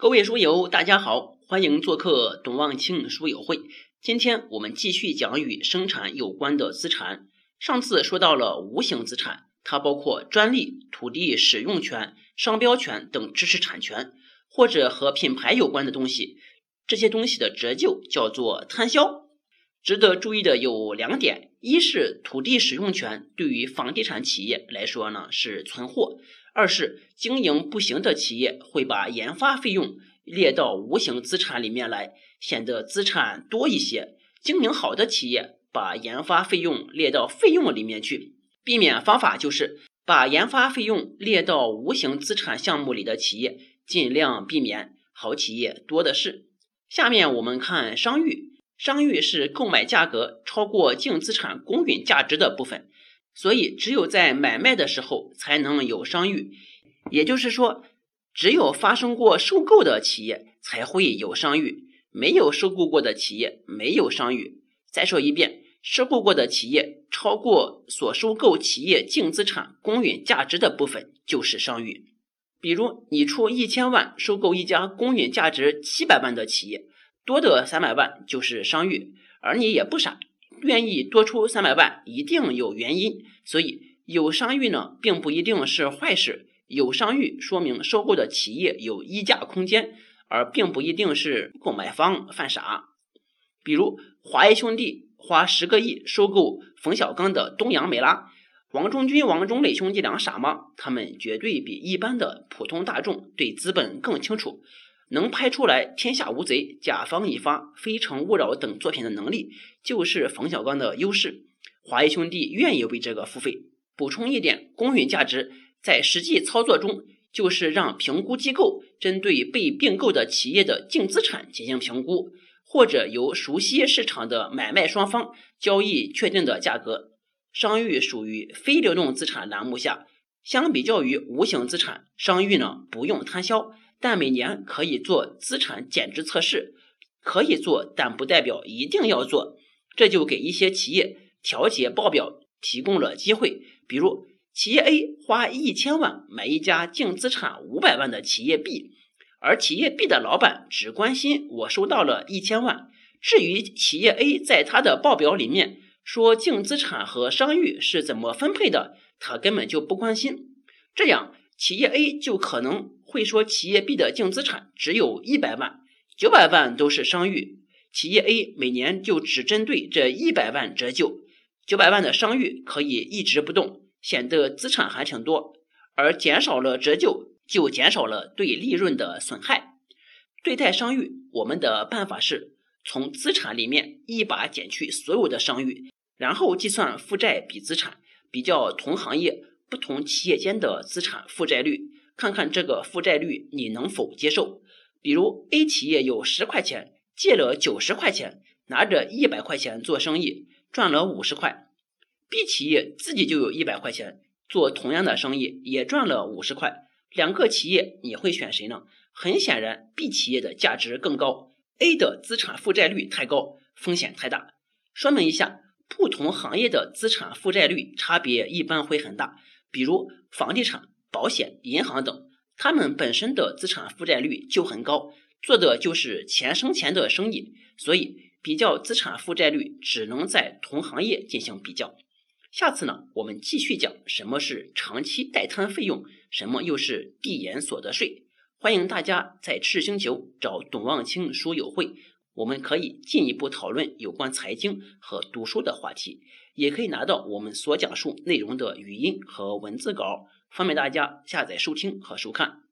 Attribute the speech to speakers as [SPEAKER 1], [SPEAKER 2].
[SPEAKER 1] 各位书友，大家好，欢迎做客董望清书友会。今天我们继续讲与生产有关的资产。上次说到了无形资产，它包括专利、土地使用权、商标权等知识产权，或者和品牌有关的东西。这些东西的折旧叫做摊销。值得注意的有两点：一是土地使用权对于房地产企业来说呢是存货。二是经营不行的企业会把研发费用列到无形资产里面来，显得资产多一些；经营好的企业把研发费用列到费用里面去。避免方法就是把研发费用列到无形资产项目里的企业尽量避免，好企业多的是。下面我们看商誉，商誉是购买价格超过净资产公允价值的部分。所以，只有在买卖的时候才能有商誉，也就是说，只有发生过收购的企业才会有商誉，没有收购过的企业没有商誉。再说一遍，收购过的企业超过所收购企业净资产公允价值的部分就是商誉。比如，你出一千万收购一家公允价值七百万的企业，多的三百万就是商誉，而你也不傻。愿意多出三百万，一定有原因，所以有商誉呢，并不一定是坏事。有商誉说明收购的企业有溢价空间，而并不一定是购买方犯傻。比如华谊兄弟花十个亿收购冯小刚的东洋美拉，王中军、王中磊兄弟俩傻吗？他们绝对比一般的普通大众对资本更清楚。能拍出来《天下无贼》《甲方乙方》《非诚勿扰》等作品的能力，就是冯小刚的优势。华谊兄弟愿意为这个付费。补充一点，公允价值在实际操作中，就是让评估机构针对被并购的企业的净资产进行评估，或者由熟悉市场的买卖双方交易确定的价格。商誉属于非流动资产栏目下，相比较于无形资产，商誉呢不用摊销。但每年可以做资产减值测试，可以做，但不代表一定要做。这就给一些企业调节报表提供了机会。比如，企业 A 花一千万买一家净资产五百万的企业 B，而企业 B 的老板只关心我收到了一千万，至于企业 A 在他的报表里面说净资产和商誉是怎么分配的，他根本就不关心。这样，企业 A 就可能。会说企业 B 的净资产只有一百万，九百万都是商誉，企业 A 每年就只针对这一百万折旧，九百万的商誉可以一直不动，显得资产还挺多，而减少了折旧，就减少了对利润的损害。对待商誉，我们的办法是从资产里面一把减去所有的商誉，然后计算负债比资产，比较同行业不同企业间的资产负债率。看看这个负债率你能否接受？比如 A 企业有十块钱，借了九十块钱，拿着一百块钱做生意，赚了五十块。B 企业自己就有一百块钱，做同样的生意也赚了五十块。两个企业你会选谁呢？很显然，B 企业的价值更高。A 的资产负债率太高，风险太大。说明一下，不同行业的资产负债率差别一般会很大。比如房地产。保险、银行等，他们本身的资产负债率就很高，做的就是钱生钱的生意，所以比较资产负债率只能在同行业进行比较。下次呢，我们继续讲什么是长期代摊费用，什么又是递延所得税。欢迎大家在赤星球找董望清书友会，我们可以进一步讨论有关财经和读书的话题，也可以拿到我们所讲述内容的语音和文字稿。方便大家下载收听和收看。